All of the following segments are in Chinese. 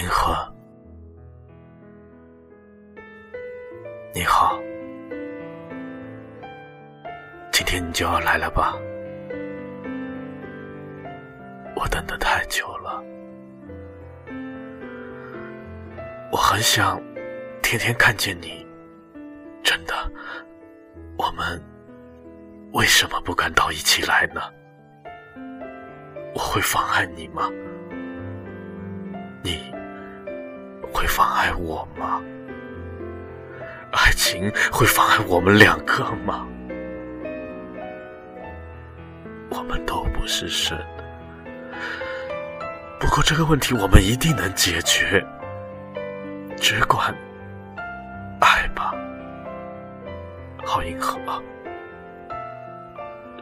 银河，你好，今天你就要来了吧？我等得太久了，我很想天天看见你。真的，我们为什么不敢到一起来呢？我会妨碍你吗？你？妨碍我吗？爱情会妨碍我们两个吗？我们都不是神，不过这个问题我们一定能解决。只管爱吧，好银河，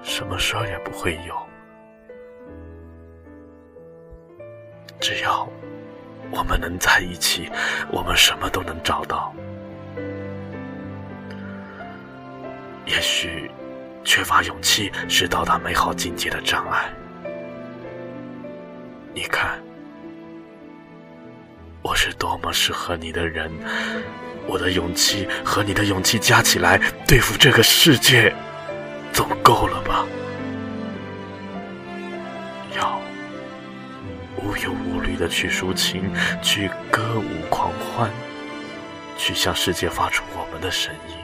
什么事儿也不会有，只要。我们能在一起，我们什么都能找到。也许，缺乏勇气是到达美好境界的障碍。你看，我是多么适合你的人，我的勇气和你的勇气加起来，对付这个世界，总够了吧？无忧无虑的去抒情，去歌舞狂欢，去向世界发出我们的声音。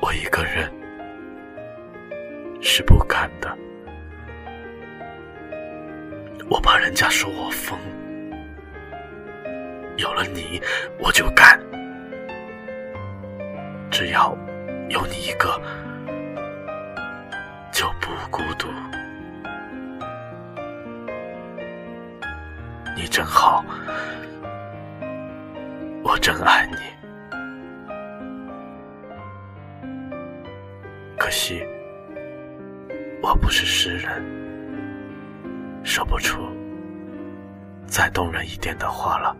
我一个人是不敢的，我怕人家说我疯。有了你，我就敢。只要有你一个，就不孤独。你真好，我真爱你。可惜，我不是诗人，说不出再动人一点的话了。